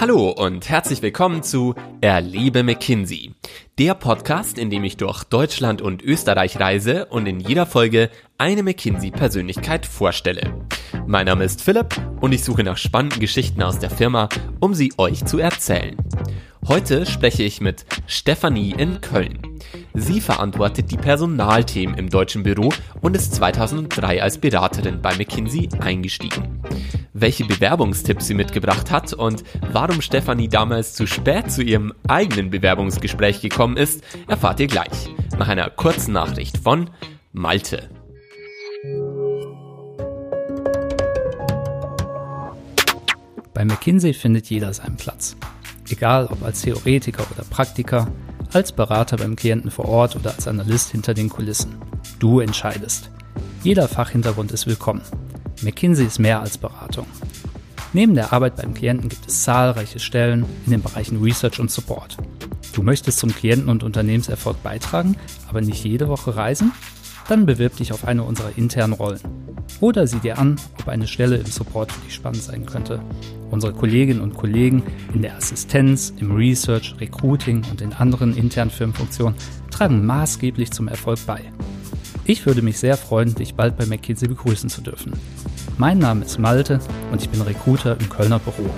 Hallo und herzlich willkommen zu Erlebe McKinsey, der Podcast, in dem ich durch Deutschland und Österreich reise und in jeder Folge eine McKinsey-Persönlichkeit vorstelle. Mein Name ist Philipp und ich suche nach spannenden Geschichten aus der Firma, um sie euch zu erzählen. Heute spreche ich mit Stefanie in Köln. Sie verantwortet die Personalthemen im deutschen Büro und ist 2003 als Beraterin bei McKinsey eingestiegen. Welche Bewerbungstipps sie mitgebracht hat und warum Stefanie damals zu spät zu ihrem eigenen Bewerbungsgespräch gekommen ist, erfahrt ihr gleich nach einer kurzen Nachricht von Malte. Bei McKinsey findet jeder seinen Platz. Egal ob als Theoretiker oder Praktiker, als Berater beim Klienten vor Ort oder als Analyst hinter den Kulissen. Du entscheidest. Jeder Fachhintergrund ist willkommen. McKinsey ist mehr als Beratung. Neben der Arbeit beim Klienten gibt es zahlreiche Stellen in den Bereichen Research und Support. Du möchtest zum Klienten- und Unternehmenserfolg beitragen, aber nicht jede Woche reisen? Dann bewirb dich auf eine unserer internen Rollen. Oder sieh dir an, ob eine Stelle im Support für dich spannend sein könnte. Unsere Kolleginnen und Kollegen in der Assistenz, im Research, Recruiting und in anderen internen Firmenfunktionen tragen maßgeblich zum Erfolg bei. Ich würde mich sehr freuen, dich bald bei McKinsey begrüßen zu dürfen. Mein Name ist Malte und ich bin Recruiter im Kölner Büro.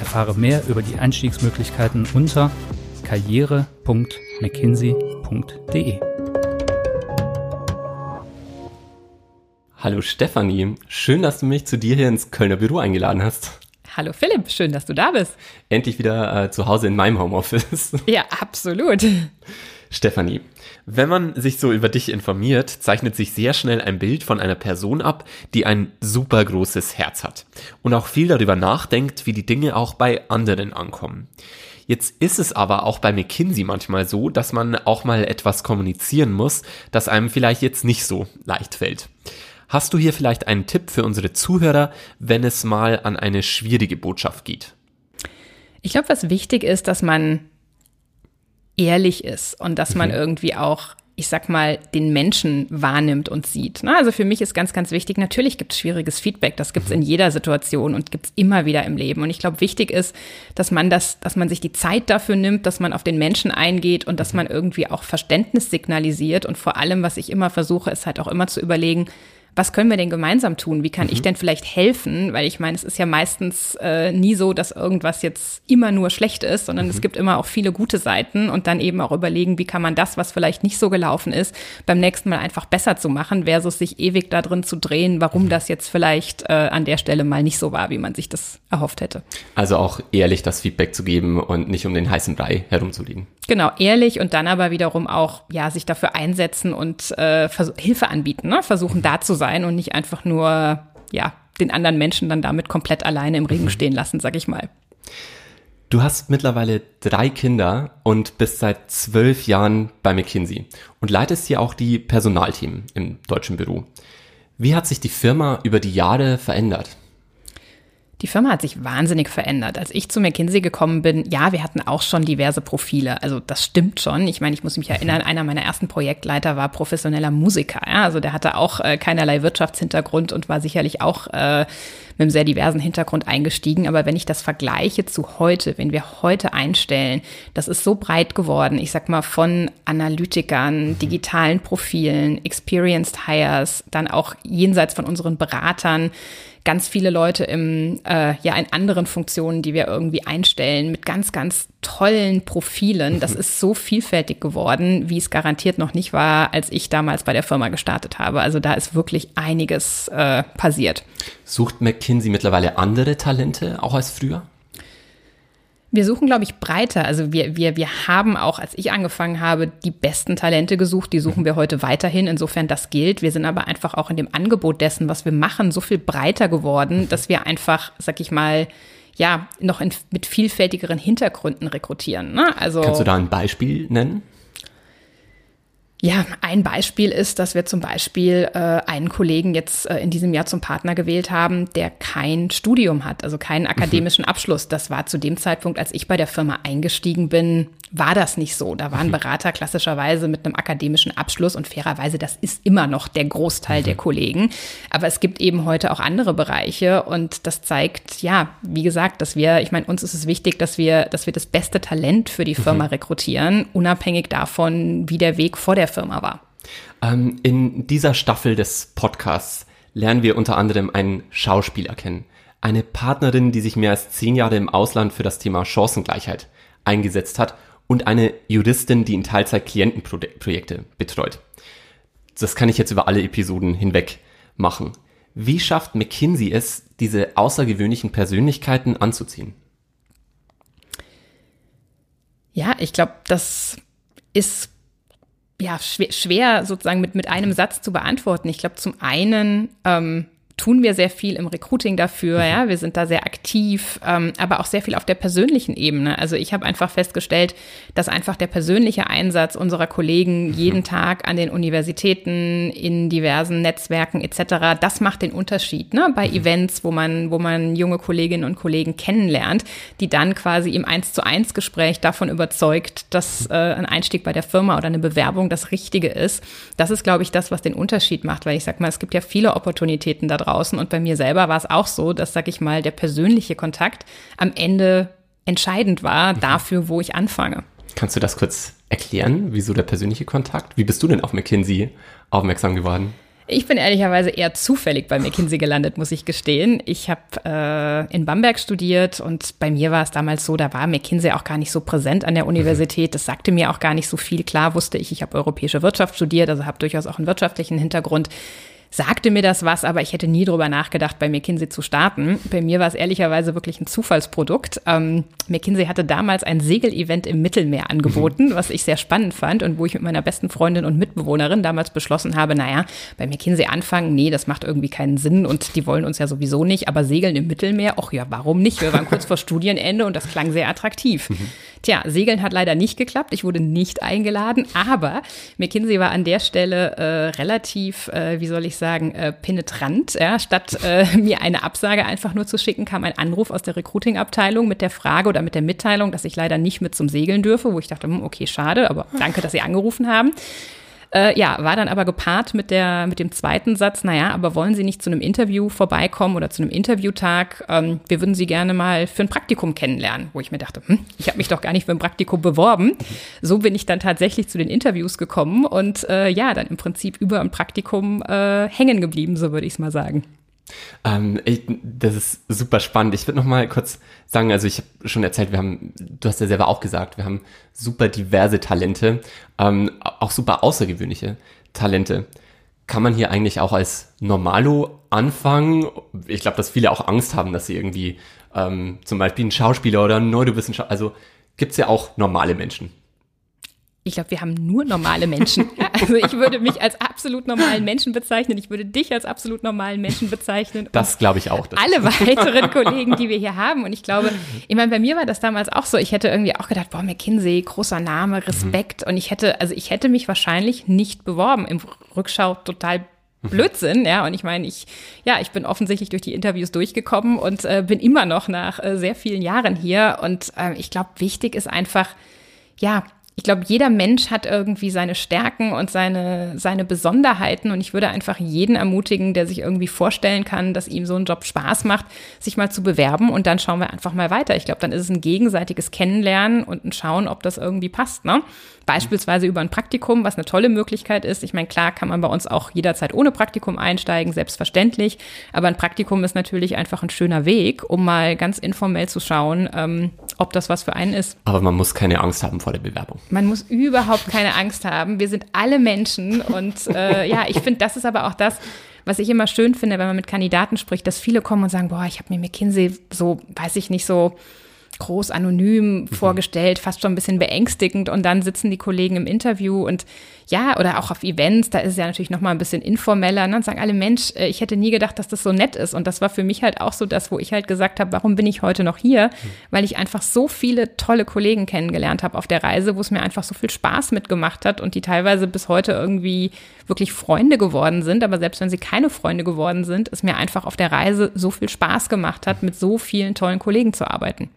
Erfahre mehr über die Einstiegsmöglichkeiten unter karriere.mckinsey.de. Hallo Stefanie, schön, dass du mich zu dir hier ins Kölner Büro eingeladen hast. Hallo Philipp, schön, dass du da bist. Endlich wieder äh, zu Hause in meinem Homeoffice. Ja, absolut. Stefanie, wenn man sich so über dich informiert, zeichnet sich sehr schnell ein Bild von einer Person ab, die ein super großes Herz hat und auch viel darüber nachdenkt, wie die Dinge auch bei anderen ankommen. Jetzt ist es aber auch bei McKinsey manchmal so, dass man auch mal etwas kommunizieren muss, das einem vielleicht jetzt nicht so leicht fällt. Hast du hier vielleicht einen Tipp für unsere Zuhörer, wenn es mal an eine schwierige Botschaft geht? Ich glaube, was wichtig ist, dass man ehrlich ist und dass man mhm. irgendwie auch ich sag mal, den Menschen wahrnimmt und sieht. Ne? Also für mich ist ganz, ganz wichtig, natürlich gibt es schwieriges Feedback, das gibt es in mhm. jeder Situation und gibt es immer wieder im Leben. Und ich glaube, wichtig ist, dass man das, dass man sich die Zeit dafür nimmt, dass man auf den Menschen eingeht und dass mhm. man irgendwie auch Verständnis signalisiert. Und vor allem, was ich immer versuche, ist halt auch immer zu überlegen, was können wir denn gemeinsam tun? Wie kann mhm. ich denn vielleicht helfen? Weil ich meine, es ist ja meistens äh, nie so, dass irgendwas jetzt immer nur schlecht ist, sondern mhm. es gibt immer auch viele gute Seiten und dann eben auch überlegen, wie kann man das, was vielleicht nicht so gelaufen ist, beim nächsten Mal einfach besser zu machen, versus sich ewig da drin zu drehen, warum mhm. das jetzt vielleicht äh, an der Stelle mal nicht so war, wie man sich das erhofft hätte. Also auch ehrlich das Feedback zu geben und nicht um den heißen Brei herumzuliegen. Genau, ehrlich und dann aber wiederum auch, ja, sich dafür einsetzen und äh, Hilfe anbieten, ne? versuchen da zu sein und nicht einfach nur, ja, den anderen Menschen dann damit komplett alleine im Regen mhm. stehen lassen, sag ich mal. Du hast mittlerweile drei Kinder und bist seit zwölf Jahren bei McKinsey und leitest hier auch die Personalteam im deutschen Büro. Wie hat sich die Firma über die Jahre verändert? Die Firma hat sich wahnsinnig verändert. Als ich zu McKinsey gekommen bin, ja, wir hatten auch schon diverse Profile. Also das stimmt schon. Ich meine, ich muss mich erinnern, einer meiner ersten Projektleiter war professioneller Musiker. Ja? Also der hatte auch äh, keinerlei Wirtschaftshintergrund und war sicherlich auch äh, mit einem sehr diversen Hintergrund eingestiegen. Aber wenn ich das vergleiche zu heute, wenn wir heute einstellen, das ist so breit geworden. Ich sag mal von Analytikern, digitalen Profilen, Experienced Hires, dann auch jenseits von unseren Beratern ganz viele Leute im, äh, ja, in anderen Funktionen, die wir irgendwie einstellen, mit ganz, ganz tollen Profilen. Das ist so vielfältig geworden, wie es garantiert noch nicht war, als ich damals bei der Firma gestartet habe. Also da ist wirklich einiges äh, passiert. Sucht McKinsey mittlerweile andere Talente, auch als früher? Wir suchen, glaube ich, breiter. Also wir, wir, wir haben auch, als ich angefangen habe, die besten Talente gesucht. Die suchen wir heute weiterhin. Insofern das gilt. Wir sind aber einfach auch in dem Angebot dessen, was wir machen, so viel breiter geworden, dass wir einfach, sag ich mal, ja, noch in, mit vielfältigeren Hintergründen rekrutieren. Ne? Also, Kannst du da ein Beispiel nennen? Ja, ein Beispiel ist, dass wir zum Beispiel äh, einen Kollegen jetzt äh, in diesem Jahr zum Partner gewählt haben, der kein Studium hat, also keinen mhm. akademischen mhm. Abschluss. Das war zu dem Zeitpunkt, als ich bei der Firma eingestiegen bin, war das nicht so. Da waren Berater klassischerweise mit einem akademischen Abschluss und fairerweise, das ist immer noch der Großteil der Kollegen. Aber es gibt eben heute auch andere Bereiche und das zeigt, ja, wie gesagt, dass wir, ich meine, uns ist es wichtig, dass wir, dass wir das beste Talent für die Firma rekrutieren, unabhängig davon, wie der Weg vor der Firma war. Ähm, in dieser Staffel des Podcasts lernen wir unter anderem einen Schauspieler kennen. Eine Partnerin, die sich mehr als zehn Jahre im Ausland für das Thema Chancengleichheit eingesetzt hat und eine Juristin, die in Teilzeit Klientenprojekte betreut. Das kann ich jetzt über alle Episoden hinweg machen. Wie schafft McKinsey es, diese außergewöhnlichen Persönlichkeiten anzuziehen? Ja, ich glaube, das ist ja schwer, schwer, sozusagen mit, mit einem Satz zu beantworten. Ich glaube, zum einen ähm, tun wir sehr viel im Recruiting dafür, mhm. ja, wir sind da sehr aktiv, ähm, aber auch sehr viel auf der persönlichen Ebene. Also ich habe einfach festgestellt, dass einfach der persönliche Einsatz unserer Kollegen mhm. jeden Tag an den Universitäten, in diversen Netzwerken etc., das macht den Unterschied, ne? Bei mhm. Events, wo man, wo man junge Kolleginnen und Kollegen kennenlernt, die dann quasi im Eins zu eins Gespräch davon überzeugt, dass äh, ein Einstieg bei der Firma oder eine Bewerbung das Richtige ist. Das ist, glaube ich, das, was den Unterschied macht, weil ich sag mal, es gibt ja viele Opportunitäten da draußen. Und bei mir selber war es auch so, dass, sag ich mal, der persönliche Kontakt am Ende entscheidend war mhm. dafür, wo ich anfange. Kannst du das kurz erklären? Wieso der persönliche Kontakt? Wie bist du denn auf McKinsey aufmerksam geworden? Ich bin ehrlicherweise eher zufällig bei McKinsey gelandet, muss ich gestehen. Ich habe äh, in Bamberg studiert und bei mir war es damals so, da war McKinsey auch gar nicht so präsent an der Universität. Das sagte mir auch gar nicht so viel. Klar wusste ich, ich habe europäische Wirtschaft studiert, also habe durchaus auch einen wirtschaftlichen Hintergrund sagte mir das was, aber ich hätte nie drüber nachgedacht, bei McKinsey zu starten. Bei mir war es ehrlicherweise wirklich ein Zufallsprodukt. Ähm, McKinsey hatte damals ein Segelevent im Mittelmeer angeboten, mhm. was ich sehr spannend fand und wo ich mit meiner besten Freundin und Mitbewohnerin damals beschlossen habe, naja, bei McKinsey anfangen, nee, das macht irgendwie keinen Sinn und die wollen uns ja sowieso nicht, aber Segeln im Mittelmeer, ach ja, warum nicht? Wir waren kurz vor Studienende und das klang sehr attraktiv. Mhm. Tja, Segeln hat leider nicht geklappt. Ich wurde nicht eingeladen, aber McKinsey war an der Stelle äh, relativ, äh, wie soll ich sagen, äh, penetrant. Ja? Statt äh, mir eine Absage einfach nur zu schicken, kam ein Anruf aus der Recruiting-Abteilung mit der Frage oder mit der Mitteilung, dass ich leider nicht mit zum Segeln dürfe, wo ich dachte, hm, okay, schade, aber danke, dass Sie angerufen haben. Äh, ja, war dann aber gepaart mit, der, mit dem zweiten Satz, naja, aber wollen Sie nicht zu einem Interview vorbeikommen oder zu einem Interviewtag? Ähm, wir würden Sie gerne mal für ein Praktikum kennenlernen, wo ich mir dachte, hm, ich habe mich doch gar nicht für ein Praktikum beworben. So bin ich dann tatsächlich zu den Interviews gekommen und äh, ja, dann im Prinzip über ein Praktikum äh, hängen geblieben, so würde ich es mal sagen. Ähm, ich, das ist super spannend. Ich würde noch mal kurz sagen, also ich habe schon erzählt, wir haben, du hast ja selber auch gesagt, wir haben super diverse Talente, ähm, auch super außergewöhnliche Talente. Kann man hier eigentlich auch als Normalo anfangen? Ich glaube, dass viele auch Angst haben, dass sie irgendwie ähm, zum Beispiel ein Schauspieler oder ein Neurowissenschaftler, also gibt's ja auch normale Menschen ich glaube, wir haben nur normale Menschen. Also ich würde mich als absolut normalen Menschen bezeichnen. Ich würde dich als absolut normalen Menschen bezeichnen. Das glaube ich auch. Alle weiteren Kollegen, die wir hier haben. Und ich glaube, ich meine, bei mir war das damals auch so. Ich hätte irgendwie auch gedacht, boah, McKinsey, großer Name, Respekt. Mhm. Und ich hätte, also ich hätte mich wahrscheinlich nicht beworben. Im Rückschau total Blödsinn, ja. Und ich meine, ich, ja, ich bin offensichtlich durch die Interviews durchgekommen und äh, bin immer noch nach äh, sehr vielen Jahren hier. Und äh, ich glaube, wichtig ist einfach, ja, ich glaube, jeder Mensch hat irgendwie seine Stärken und seine, seine Besonderheiten. Und ich würde einfach jeden ermutigen, der sich irgendwie vorstellen kann, dass ihm so ein Job Spaß macht, sich mal zu bewerben. Und dann schauen wir einfach mal weiter. Ich glaube, dann ist es ein gegenseitiges Kennenlernen und ein Schauen, ob das irgendwie passt. Ne? Beispielsweise über ein Praktikum, was eine tolle Möglichkeit ist. Ich meine, klar kann man bei uns auch jederzeit ohne Praktikum einsteigen, selbstverständlich. Aber ein Praktikum ist natürlich einfach ein schöner Weg, um mal ganz informell zu schauen, ähm, ob das was für einen ist. Aber man muss keine Angst haben vor der Bewerbung. Man muss überhaupt keine Angst haben. Wir sind alle Menschen und äh, ja, ich finde, das ist aber auch das, was ich immer schön finde, wenn man mit Kandidaten spricht, dass viele kommen und sagen, boah, ich habe mir McKinsey so, weiß ich nicht, so groß anonym mhm. vorgestellt, fast schon ein bisschen beängstigend und dann sitzen die Kollegen im Interview und ja, oder auch auf Events, da ist es ja natürlich noch mal ein bisschen informeller ne, und sagen alle, Mensch, äh, ich hätte nie gedacht, dass das so nett ist und das war für mich halt auch so das, wo ich halt gesagt habe, warum bin ich heute noch hier? Mhm. Weil ich einfach so viele tolle Kollegen kennengelernt habe auf der Reise, wo es mir einfach so viel Spaß mitgemacht hat und die teilweise bis heute irgendwie wirklich Freunde geworden sind, aber selbst wenn sie keine Freunde geworden sind, es mir einfach auf der Reise so viel Spaß gemacht hat, mit so vielen tollen Kollegen zu arbeiten.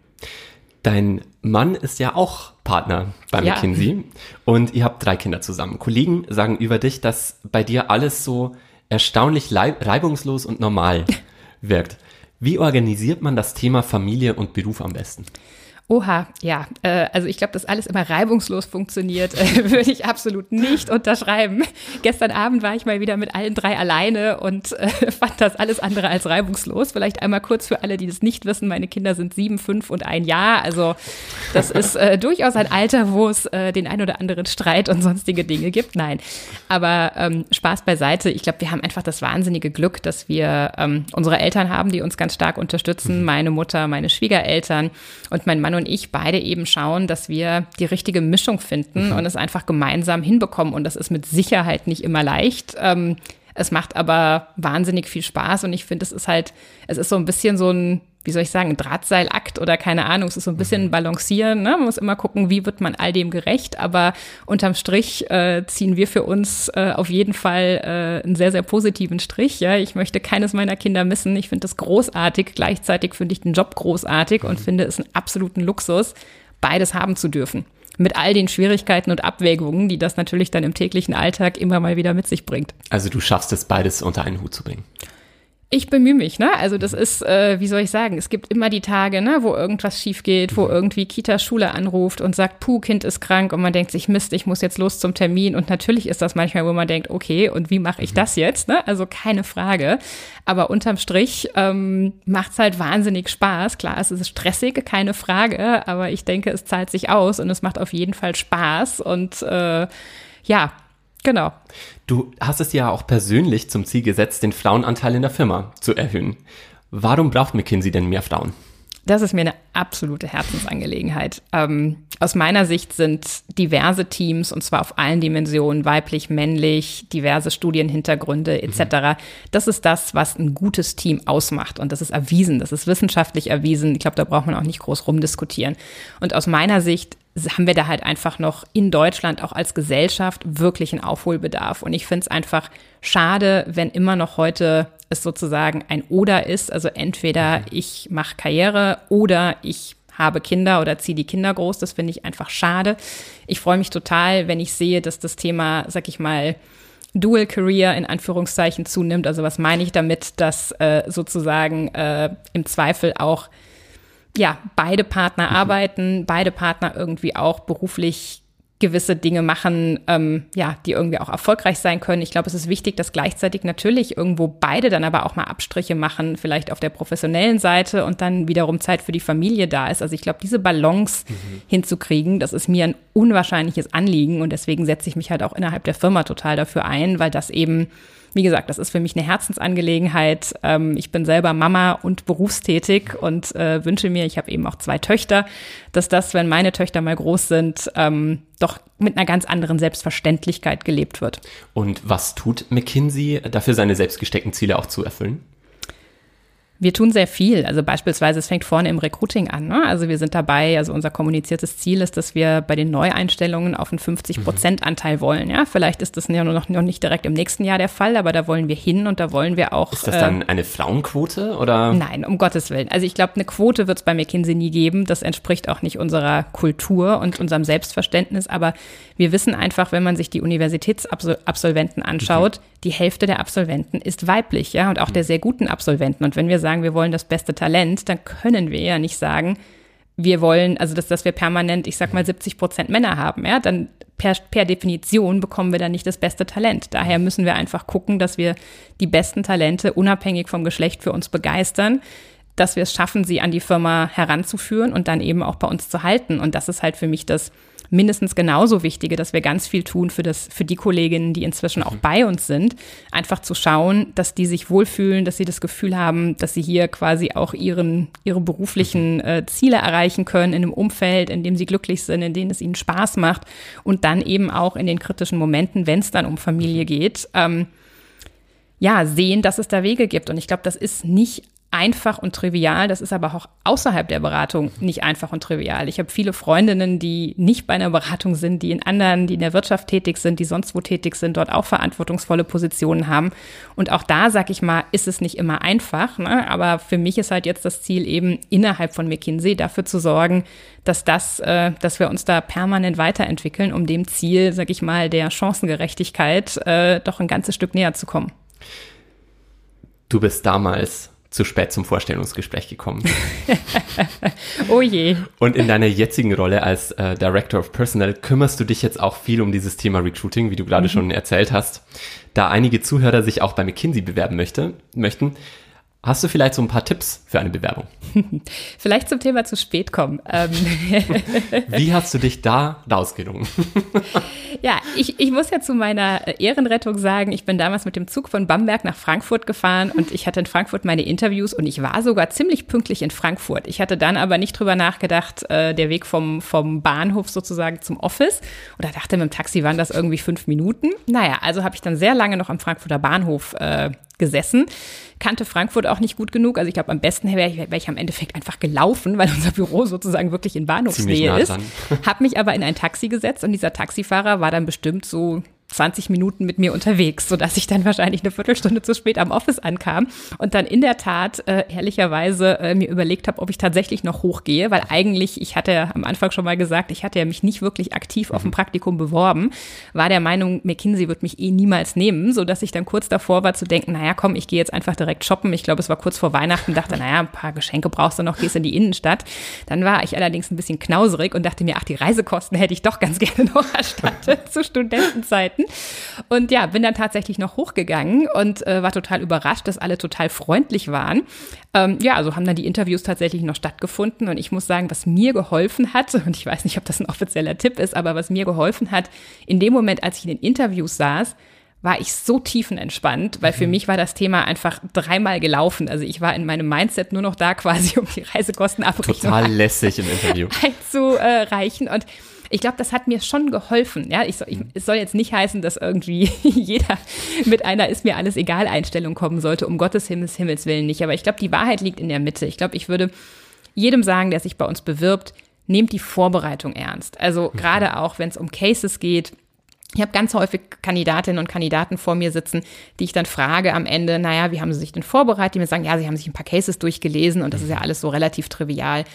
Dein Mann ist ja auch Partner bei Ja. McKinsey und ihr habt drei Kinder zusammen. Kollegen sagen über dich, dass bei dir alles so erstaunlich reibungslos und normal wirkt. Wie organisiert man das Thema Familie und Beruf am besten? Oha, ja, äh, also ich glaube, dass alles immer reibungslos funktioniert, äh, würde ich absolut nicht unterschreiben. Gestern Abend war ich mal wieder mit allen drei alleine und äh, fand das alles andere als reibungslos. Vielleicht einmal kurz für alle, die das nicht wissen, meine Kinder sind sieben, fünf und ein Jahr. Also das ist äh, durchaus ein Alter, wo es äh, den ein oder anderen Streit und sonstige Dinge gibt. Nein, aber ähm, Spaß beiseite. Ich glaube, wir haben einfach das wahnsinnige Glück, dass wir ähm, unsere Eltern haben, die uns ganz stark unterstützen. Meine Mutter, meine Schwiegereltern und mein Mann und ich beide eben schauen, dass wir die richtige Mischung finden und es einfach gemeinsam hinbekommen. Und das ist mit Sicherheit nicht immer leicht. Ähm, es macht aber wahnsinnig viel Spaß und ich finde, es ist halt, es ist so ein bisschen so ein, wie soll ich sagen, Drahtseilakt oder keine Ahnung, es ist so ein bisschen ein Balancieren. Ne? Man muss immer gucken, wie wird man all dem gerecht, aber unterm Strich äh, ziehen wir für uns äh, auf jeden Fall äh, einen sehr, sehr positiven Strich. Ja? Ich möchte keines meiner Kinder missen. Ich finde das großartig. Gleichzeitig finde ich den Job großartig und finde es einen absoluten Luxus, beides haben zu dürfen. Mit all den Schwierigkeiten und Abwägungen, die das natürlich dann im täglichen Alltag immer mal wieder mit sich bringt. Also du schaffst es, beides unter einen Hut zu bringen. Ich bemühe mich, ne? Also das ist, äh, wie soll ich sagen, es gibt immer die Tage, ne, wo irgendwas schief geht, wo irgendwie Kita Schule anruft und sagt, puh, Kind ist krank und man denkt sich, Mist, ich muss jetzt los zum Termin und natürlich ist das manchmal, wo man denkt, okay, und wie mache ich das jetzt, ne? Also keine Frage. Aber unterm Strich ähm, macht's halt wahnsinnig Spaß. Klar, es ist stressig, keine Frage, aber ich denke, es zahlt sich aus und es macht auf jeden Fall Spaß und äh, ja, genau. Du hast es ja auch persönlich zum Ziel gesetzt, den Frauenanteil in der Firma zu erhöhen. Warum braucht McKinsey denn mehr Frauen? Das ist mir eine absolute Herzensangelegenheit. Ähm, aus meiner Sicht sind diverse Teams, und zwar auf allen Dimensionen, weiblich, männlich, diverse Studienhintergründe etc., das ist das, was ein gutes Team ausmacht. Und das ist erwiesen, das ist wissenschaftlich erwiesen. Ich glaube, da braucht man auch nicht groß rumdiskutieren. Und aus meiner Sicht haben wir da halt einfach noch in Deutschland auch als Gesellschaft wirklich einen Aufholbedarf. Und ich finde es einfach schade, wenn immer noch heute es sozusagen ein Oder ist. Also entweder ich mache Karriere oder ich habe Kinder oder ziehe die Kinder groß. Das finde ich einfach schade. Ich freue mich total, wenn ich sehe, dass das Thema, sag ich mal, Dual Career in Anführungszeichen zunimmt. Also was meine ich damit, dass äh, sozusagen äh, im Zweifel auch ja, beide Partner arbeiten, beide Partner irgendwie auch beruflich gewisse Dinge machen, ähm, ja, die irgendwie auch erfolgreich sein können. Ich glaube, es ist wichtig, dass gleichzeitig natürlich irgendwo beide dann aber auch mal Abstriche machen, vielleicht auf der professionellen Seite und dann wiederum Zeit für die Familie da ist. Also ich glaube, diese Balance hinzukriegen, das ist mir ein unwahrscheinliches Anliegen und deswegen setze ich mich halt auch innerhalb der Firma total dafür ein, weil das eben wie gesagt, das ist für mich eine Herzensangelegenheit. Ähm, ich bin selber Mama und berufstätig und äh, wünsche mir, ich habe eben auch zwei Töchter, dass das, wenn meine Töchter mal groß sind, ähm, doch mit einer ganz anderen Selbstverständlichkeit gelebt wird. Und was tut McKinsey dafür, seine selbst gesteckten Ziele auch zu erfüllen? Wir tun sehr viel. Also beispielsweise, es fängt vorne im Recruiting an. Ne? Also wir sind dabei, also unser kommuniziertes Ziel ist, dass wir bei den Neueinstellungen auf einen 50-Prozent-Anteil wollen. Ja, vielleicht ist das ja noch, noch nicht direkt im nächsten Jahr der Fall, aber da wollen wir hin und da wollen wir auch. Ist das dann eine Frauenquote oder? Nein, um Gottes Willen. Also ich glaube, eine Quote wird es bei McKinsey nie geben. Das entspricht auch nicht unserer Kultur und unserem Selbstverständnis. Aber wir wissen einfach, wenn man sich die Universitätsabsolventen anschaut, mhm. die Hälfte der Absolventen ist weiblich, ja, und auch mhm. der sehr guten Absolventen. Und wenn wir sagen, wir wollen das beste Talent, dann können wir ja nicht sagen, wir wollen, also dass, dass wir permanent, ich sag mal, 70 Prozent Männer haben, ja, dann per, per Definition bekommen wir dann nicht das beste Talent. Daher müssen wir einfach gucken, dass wir die besten Talente unabhängig vom Geschlecht für uns begeistern, dass wir es schaffen, sie an die Firma heranzuführen und dann eben auch bei uns zu halten. Und das ist halt für mich das mindestens genauso Wichtige, dass wir ganz viel tun für das, für die Kolleginnen, die inzwischen auch bei uns sind. Einfach zu schauen, dass die sich wohlfühlen, dass sie das Gefühl haben, dass sie hier quasi auch ihren, ihre beruflichen äh, Ziele erreichen können in einem Umfeld, in dem sie glücklich sind, in dem es ihnen Spaß macht und dann eben auch in den kritischen Momenten, wenn es dann um Familie geht, ähm, ja, sehen, dass es da Wege gibt. Und ich glaube, das ist nicht einfach und trivial. Das ist aber auch außerhalb der Beratung nicht einfach und trivial. Ich habe viele Freundinnen, die nicht bei einer Beratung sind, die in anderen, die in der Wirtschaft tätig sind, die sonst wo tätig sind, dort auch verantwortungsvolle Positionen haben. Und auch da, sag ich mal, ist es nicht immer einfach. Ne? Aber für mich ist halt jetzt das Ziel eben innerhalb von McKinsey dafür zu sorgen, dass das, äh, dass wir uns da permanent weiterentwickeln, um dem Ziel, sag ich mal, der Chancengerechtigkeit äh, doch ein ganzes Stück näher zu kommen. Du bist damals zu spät zum Vorstellungsgespräch gekommen. oh je. Und in deiner jetzigen Rolle als äh, Director of Personnel kümmerst du dich jetzt auch viel um dieses Thema Recruiting, wie du gerade mhm. schon erzählt hast. Da einige Zuhörer sich auch bei McKinsey bewerben möchte, möchten, Hast du vielleicht so ein paar Tipps für eine Bewerbung? vielleicht zum Thema zu spät kommen. Ähm. Wie hast du dich da rausgelungen? ja, ich, ich muss ja zu meiner Ehrenrettung sagen, ich bin damals mit dem Zug von Bamberg nach Frankfurt gefahren und ich hatte in Frankfurt meine Interviews und ich war sogar ziemlich pünktlich in Frankfurt. Ich hatte dann aber nicht drüber nachgedacht, äh, der Weg vom, vom Bahnhof sozusagen zum Office oder dachte, mit dem Taxi waren das irgendwie fünf Minuten. Naja, also habe ich dann sehr lange noch am Frankfurter Bahnhof äh, gesessen, kannte Frankfurt auch nicht gut genug. Also ich glaube, am besten wäre ich, wär ich am Endeffekt einfach gelaufen, weil unser Büro sozusagen wirklich in Bahnhofsnähe nah ist. Hab mich aber in ein Taxi gesetzt und dieser Taxifahrer war dann bestimmt so 20 Minuten mit mir unterwegs, sodass ich dann wahrscheinlich eine Viertelstunde zu spät am Office ankam und dann in der Tat äh, ehrlicherweise äh, mir überlegt habe, ob ich tatsächlich noch hochgehe, weil eigentlich, ich hatte ja am Anfang schon mal gesagt, ich hatte ja mich nicht wirklich aktiv auf ein mhm. Praktikum beworben, war der Meinung, McKinsey wird mich eh niemals nehmen, sodass ich dann kurz davor war zu denken, naja, komm, ich gehe jetzt einfach direkt shoppen. Ich glaube, es war kurz vor Weihnachten, dachte, naja, ein paar Geschenke brauchst du noch, gehst in die Innenstadt. Dann war ich allerdings ein bisschen knauserig und dachte mir, ach, die Reisekosten hätte ich doch ganz gerne noch erstattet zu Studentenzeiten. Und ja, bin dann tatsächlich noch hochgegangen und äh, war total überrascht, dass alle total freundlich waren. Ähm, ja, also haben dann die Interviews tatsächlich noch stattgefunden. Und ich muss sagen, was mir geholfen hat, und ich weiß nicht, ob das ein offizieller Tipp ist, aber was mir geholfen hat, in dem Moment, als ich in den Interviews saß, war ich so tiefenentspannt, weil für mhm. mich war das Thema einfach dreimal gelaufen. Also ich war in meinem Mindset nur noch da quasi, um die Reisekostenabrechnung Total lässig im Interview. einzureichen. Und ich glaube, das hat mir schon geholfen. Ja, ich ich, es soll jetzt nicht heißen, dass irgendwie jeder mit einer ist mir alles egal Einstellung kommen sollte, um Gottes Himmels, Himmels Willen nicht. Aber ich glaube, die Wahrheit liegt in der Mitte. Ich glaube, ich würde jedem sagen, der sich bei uns bewirbt, nehmt die Vorbereitung ernst. Also mhm. gerade auch, wenn es um Cases geht, ich habe ganz häufig Kandidatinnen und Kandidaten vor mir sitzen, die ich dann frage am Ende, naja, wie haben sie sich denn vorbereitet? Die mir sagen, ja, sie haben sich ein paar Cases durchgelesen und das ist ja alles so relativ trivial.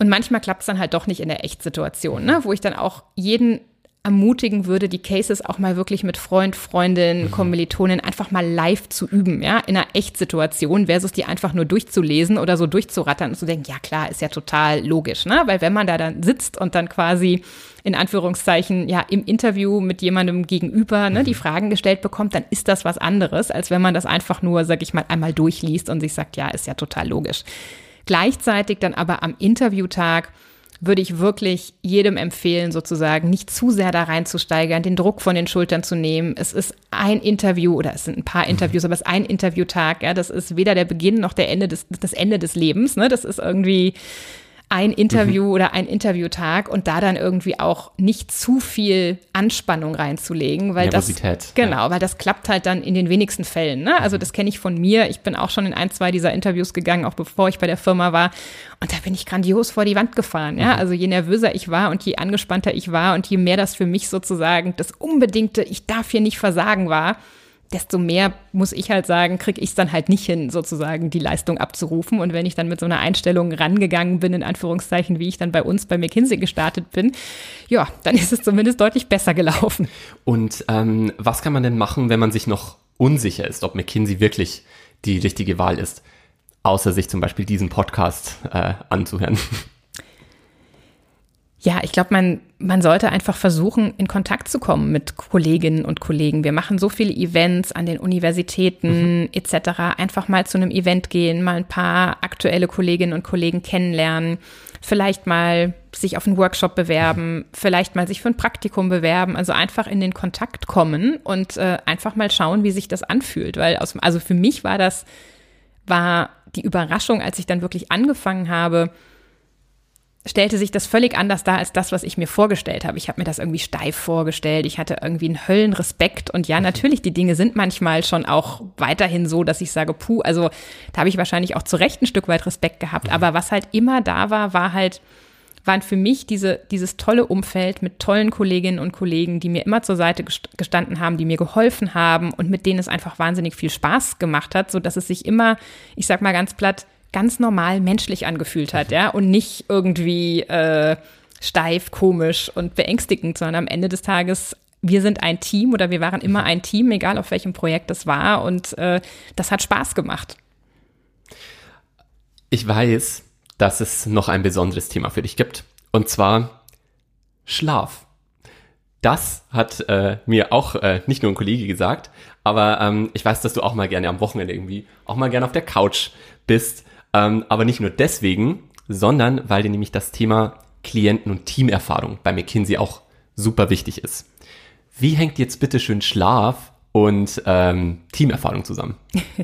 Und manchmal klappt es dann halt doch nicht in der Echtsituation, ne? wo ich dann auch jeden ermutigen würde, die Cases auch mal wirklich mit Freund, Freundin, mhm. Kommilitonin einfach mal live zu üben, ja, in einer Echtsituation, versus die einfach nur durchzulesen oder so durchzurattern und zu denken, ja klar, ist ja total logisch, ne? Weil wenn man da dann sitzt und dann quasi in Anführungszeichen ja im Interview mit jemandem gegenüber ne, die mhm. Fragen gestellt bekommt, dann ist das was anderes, als wenn man das einfach nur, sag ich mal, einmal durchliest und sich sagt, ja, ist ja total logisch. Gleichzeitig dann aber am Interviewtag würde ich wirklich jedem empfehlen, sozusagen nicht zu sehr da reinzusteigern, den Druck von den Schultern zu nehmen. Es ist ein Interview oder es sind ein paar Interviews, aber es ist ein Interviewtag. Ja, das ist weder der Beginn noch der Ende des, das Ende des Lebens. Ne? Das ist irgendwie ein Interview mhm. oder ein Interviewtag und da dann irgendwie auch nicht zu viel Anspannung reinzulegen, weil Nervosität, das genau, ja. weil das klappt halt dann in den wenigsten Fällen. Ne? Also mhm. das kenne ich von mir. Ich bin auch schon in ein, zwei dieser Interviews gegangen, auch bevor ich bei der Firma war. Und da bin ich grandios vor die Wand gefahren. Ja? Mhm. Also je nervöser ich war und je angespannter ich war und je mehr das für mich sozusagen das unbedingte, ich darf hier nicht versagen war, desto mehr muss ich halt sagen, kriege ich es dann halt nicht hin, sozusagen die Leistung abzurufen. Und wenn ich dann mit so einer Einstellung rangegangen bin, in Anführungszeichen, wie ich dann bei uns bei McKinsey gestartet bin, ja, dann ist es zumindest deutlich besser gelaufen. Und ähm, was kann man denn machen, wenn man sich noch unsicher ist, ob McKinsey wirklich die richtige Wahl ist, außer sich zum Beispiel diesen Podcast äh, anzuhören? Ja, ich glaube, man, man sollte einfach versuchen, in Kontakt zu kommen mit Kolleginnen und Kollegen. Wir machen so viele Events an den Universitäten mhm. etc. Einfach mal zu einem Event gehen, mal ein paar aktuelle Kolleginnen und Kollegen kennenlernen, vielleicht mal sich auf einen Workshop bewerben, vielleicht mal sich für ein Praktikum bewerben. Also einfach in den Kontakt kommen und äh, einfach mal schauen, wie sich das anfühlt. Weil aus, also für mich war das, war die Überraschung, als ich dann wirklich angefangen habe, stellte sich das völlig anders dar als das, was ich mir vorgestellt habe. Ich habe mir das irgendwie steif vorgestellt. Ich hatte irgendwie einen Höllenrespekt. Und ja, mhm. natürlich, die Dinge sind manchmal schon auch weiterhin so, dass ich sage, puh, also da habe ich wahrscheinlich auch zu Recht ein Stück weit Respekt gehabt. Mhm. Aber was halt immer da war, war halt, waren für mich diese, dieses tolle Umfeld mit tollen Kolleginnen und Kollegen, die mir immer zur Seite gestanden haben, die mir geholfen haben und mit denen es einfach wahnsinnig viel Spaß gemacht hat, so dass es sich immer, ich sag mal ganz platt, ganz normal menschlich angefühlt hat, ja, und nicht irgendwie äh, steif, komisch und beängstigend, sondern am Ende des Tages wir sind ein Team oder wir waren immer ein Team, egal auf welchem Projekt es war und äh, das hat Spaß gemacht. Ich weiß, dass es noch ein besonderes Thema für dich gibt und zwar Schlaf. Das hat äh, mir auch äh, nicht nur ein Kollege gesagt, aber ähm, ich weiß, dass du auch mal gerne am Wochenende irgendwie auch mal gerne auf der Couch bist ähm, aber nicht nur deswegen, sondern weil dir nämlich das Thema Klienten- und Teamerfahrung bei McKinsey auch super wichtig ist. Wie hängt jetzt bitte schön Schlaf und ähm, Teamerfahrung zusammen?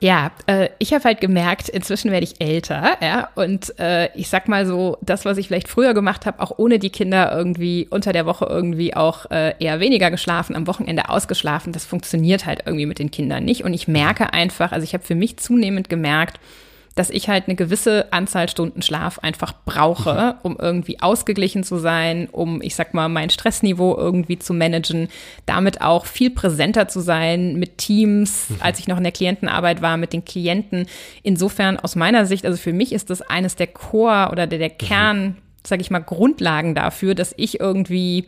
Ja, äh, ich habe halt gemerkt, inzwischen werde ich älter, ja, und äh, ich sag mal so, das, was ich vielleicht früher gemacht habe, auch ohne die Kinder irgendwie unter der Woche irgendwie auch äh, eher weniger geschlafen, am Wochenende ausgeschlafen, das funktioniert halt irgendwie mit den Kindern nicht. Und ich merke einfach, also ich habe für mich zunehmend gemerkt, dass ich halt eine gewisse Anzahl Stunden Schlaf einfach brauche, mhm. um irgendwie ausgeglichen zu sein, um, ich sag mal, mein Stressniveau irgendwie zu managen, damit auch viel präsenter zu sein mit Teams, mhm. als ich noch in der Klientenarbeit war, mit den Klienten. Insofern aus meiner Sicht, also für mich ist das eines der Core oder der, der mhm. Kern, sag ich mal, Grundlagen dafür, dass ich irgendwie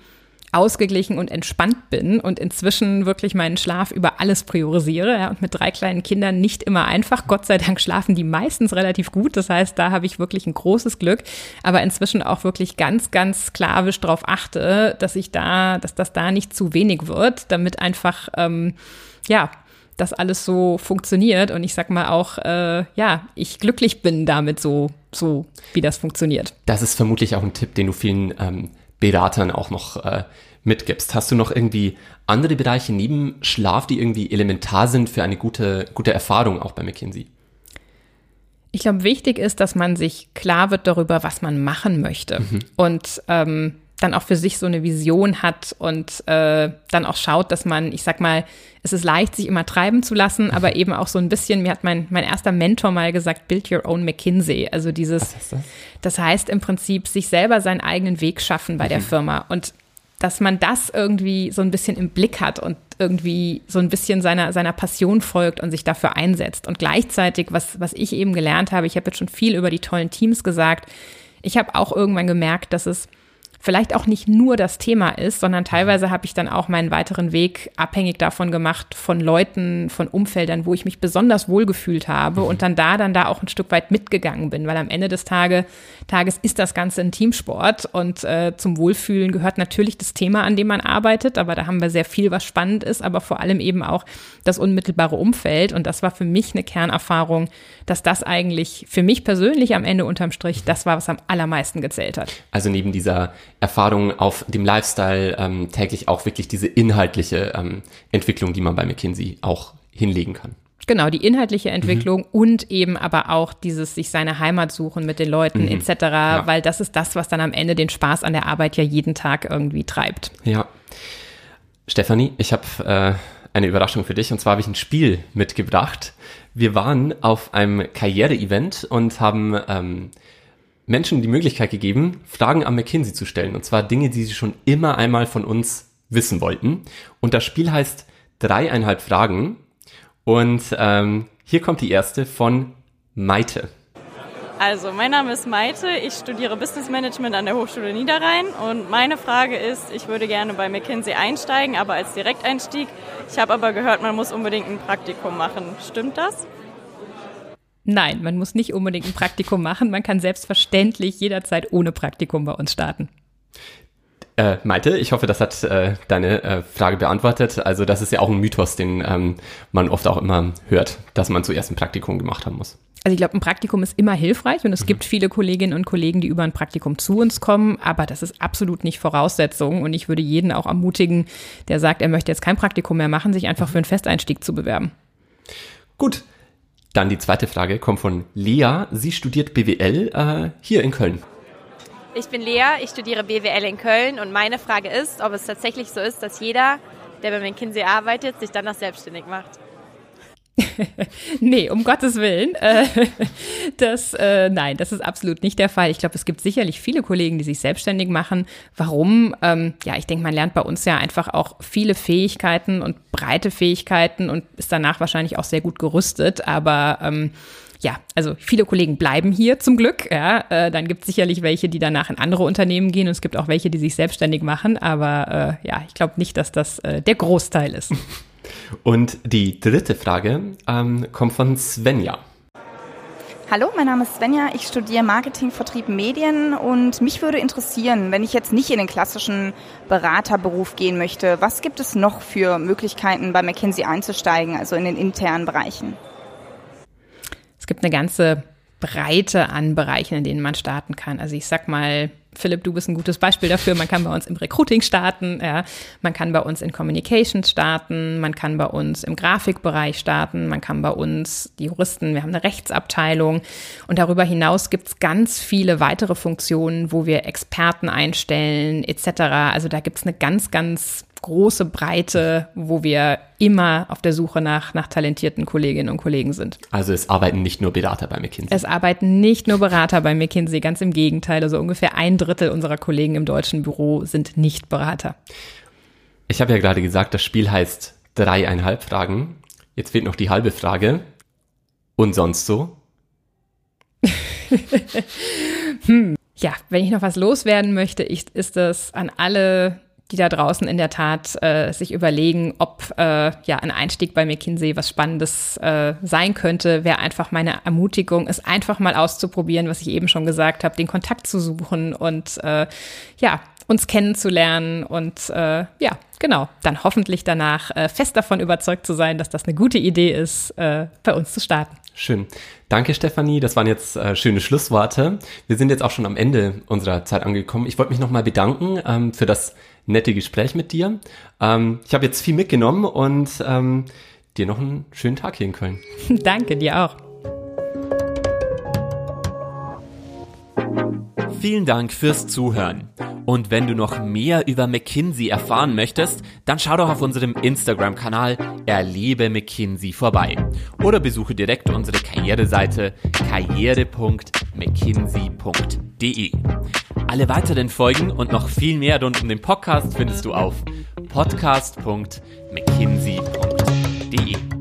ausgeglichen und entspannt bin und inzwischen wirklich meinen Schlaf über alles priorisiere. Ja, und mit drei kleinen Kindern nicht immer einfach. Gott sei Dank schlafen die meistens relativ gut. Das heißt, da habe ich wirklich ein großes Glück. Aber inzwischen auch wirklich ganz, ganz sklavisch darauf achte, dass ich da, dass das da nicht zu wenig wird, damit einfach, ähm, ja, das alles so funktioniert und ich sag mal auch, äh, ja, ich glücklich bin damit so, so wie das funktioniert. Das ist vermutlich auch ein Tipp, den du vielen ähm, Beratern auch noch äh, mitgibst. Hast du noch irgendwie andere Bereiche neben Schlaf, die irgendwie elementar sind für eine gute, gute Erfahrung auch bei McKinsey? Ich glaube, wichtig ist, dass man sich klar wird darüber, was man machen möchte. Mhm. Und ähm, dann auch für sich so eine Vision hat und äh, dann auch schaut, dass man, ich sag mal, es ist leicht, sich immer treiben zu lassen, mhm. aber eben auch so ein bisschen, mir hat mein, mein erster Mentor mal gesagt, build your own McKinsey. Also dieses, das? das? heißt im Prinzip, sich selber seinen eigenen Weg schaffen bei mhm. der Firma. Und dass man das irgendwie so ein bisschen im Blick hat und irgendwie so ein bisschen seiner, seiner Passion folgt und sich dafür einsetzt. Und gleichzeitig, was, was ich eben gelernt habe, ich habe jetzt schon viel über die tollen Teams gesagt, ich habe auch irgendwann gemerkt, dass es vielleicht auch nicht nur das Thema ist, sondern teilweise habe ich dann auch meinen weiteren Weg abhängig davon gemacht, von Leuten, von Umfeldern, wo ich mich besonders wohlgefühlt habe und dann da dann da auch ein Stück weit mitgegangen bin, weil am Ende des Tage, Tages ist das Ganze ein Teamsport und äh, zum Wohlfühlen gehört natürlich das Thema, an dem man arbeitet, aber da haben wir sehr viel, was spannend ist, aber vor allem eben auch das unmittelbare Umfeld und das war für mich eine Kernerfahrung, dass das eigentlich für mich persönlich am Ende unterm Strich das war, was am allermeisten gezählt hat. Also neben dieser Erfahrung auf dem Lifestyle ähm, täglich auch wirklich diese inhaltliche ähm, Entwicklung, die man bei McKinsey auch hinlegen kann. Genau, die inhaltliche Entwicklung mhm. und eben aber auch dieses sich seine Heimat suchen mit den Leuten mhm. etc., ja. weil das ist das, was dann am Ende den Spaß an der Arbeit ja jeden Tag irgendwie treibt. Ja. Stefanie, ich habe äh, eine Überraschung für dich und zwar habe ich ein Spiel mitgebracht. Wir waren auf einem Karriere-Event und haben ähm, Menschen die Möglichkeit gegeben, Fragen an McKinsey zu stellen. Und zwar Dinge, die sie schon immer einmal von uns wissen wollten. Und das Spiel heißt dreieinhalb Fragen. Und ähm, hier kommt die erste von Maite. Also, mein Name ist Maite, ich studiere Business Management an der Hochschule Niederrhein und meine Frage ist, ich würde gerne bei McKinsey einsteigen, aber als Direkteinstieg. Ich habe aber gehört, man muss unbedingt ein Praktikum machen. Stimmt das? Nein, man muss nicht unbedingt ein Praktikum machen. Man kann selbstverständlich jederzeit ohne Praktikum bei uns starten. Äh, Malte, ich hoffe, das hat äh, deine äh, Frage beantwortet. Also das ist ja auch ein Mythos, den ähm, man oft auch immer hört, dass man zuerst ein Praktikum gemacht haben muss. Also ich glaube, ein Praktikum ist immer hilfreich und es mhm. gibt viele Kolleginnen und Kollegen, die über ein Praktikum zu uns kommen, aber das ist absolut nicht Voraussetzung und ich würde jeden auch ermutigen, der sagt, er möchte jetzt kein Praktikum mehr machen, sich einfach mhm. für einen Festeinstieg zu bewerben. Gut, Dann die zweite Frage kommt von Lea. Sie studiert BWL äh, hier in Köln. Ich bin Lea, ich studiere BWL in Köln und meine Frage ist, ob es tatsächlich so ist, dass jeder, der bei McKinsey arbeitet, sich danach selbstständig macht. nee, um Gottes Willen. Äh, das, äh, nein, das ist absolut nicht der Fall. Ich glaube, es gibt sicherlich viele Kollegen, die sich selbstständig machen. Warum? Ähm, ja, ich denke, man lernt bei uns ja einfach auch viele Fähigkeiten und breite Fähigkeiten und ist danach wahrscheinlich auch sehr gut gerüstet. Aber ähm, ja, also viele Kollegen bleiben hier zum Glück. Ja, äh, dann gibt es sicherlich welche, die danach in andere Unternehmen gehen und es gibt auch welche, die sich selbstständig machen. Aber äh, ja, ich glaube nicht, dass das äh, der Großteil ist. Und die dritte Frage ähm, kommt von Svenja. Hallo, mein Name ist Svenja. Ich studiere Marketing, Vertrieb, Medien und mich würde interessieren, wenn ich jetzt nicht in den klassischen Beraterberuf gehen möchte, was gibt es noch für Möglichkeiten bei McKinsey einzusteigen, also in den internen Bereichen? Es gibt eine ganze Breite an Bereichen, in denen man starten kann. Also ich sag mal, Philipp, du bist ein gutes Beispiel dafür. Man kann bei uns im Recruiting starten, ja. man kann bei uns in Communications starten, man kann bei uns im Grafikbereich starten, man kann bei uns die Juristen, wir haben eine Rechtsabteilung und darüber hinaus gibt es ganz viele weitere Funktionen, wo wir Experten einstellen etc. Also da gibt es eine ganz, ganz große Breite, wo wir immer auf der Suche nach, nach talentierten Kolleginnen und Kollegen sind. Also es arbeiten nicht nur Berater bei McKinsey. Es arbeiten nicht nur Berater bei McKinsey, ganz im Gegenteil. Also ungefähr ein Drittel unserer Kollegen im deutschen Büro sind nicht Berater. Ich habe ja gerade gesagt, das Spiel heißt dreieinhalb Fragen. Jetzt fehlt noch die halbe Frage. Und sonst so? hm. Ja, wenn ich noch was loswerden möchte, ist es an alle die da draußen in der Tat äh, sich überlegen, ob äh, ja ein Einstieg bei McKinsey was Spannendes äh, sein könnte, wäre einfach meine Ermutigung, es einfach mal auszuprobieren, was ich eben schon gesagt habe, den Kontakt zu suchen und äh, ja uns kennenzulernen und äh, ja genau dann hoffentlich danach äh, fest davon überzeugt zu sein, dass das eine gute Idee ist, äh, bei uns zu starten. Schön. Danke, Stefanie. Das waren jetzt äh, schöne Schlussworte. Wir sind jetzt auch schon am Ende unserer Zeit angekommen. Ich wollte mich nochmal bedanken ähm, für das nette Gespräch mit dir. Ähm, ich habe jetzt viel mitgenommen und ähm, dir noch einen schönen Tag hier in Köln. Danke, dir auch. Vielen Dank fürs Zuhören. Und wenn du noch mehr über McKinsey erfahren möchtest, dann schau doch auf unserem Instagram-Kanal Erlebe McKinsey vorbei. Oder besuche direkt unsere Karriereseite karriere.mckinsey.de. Alle weiteren Folgen und noch viel mehr rund um den Podcast findest du auf podcast.mckinsey.de.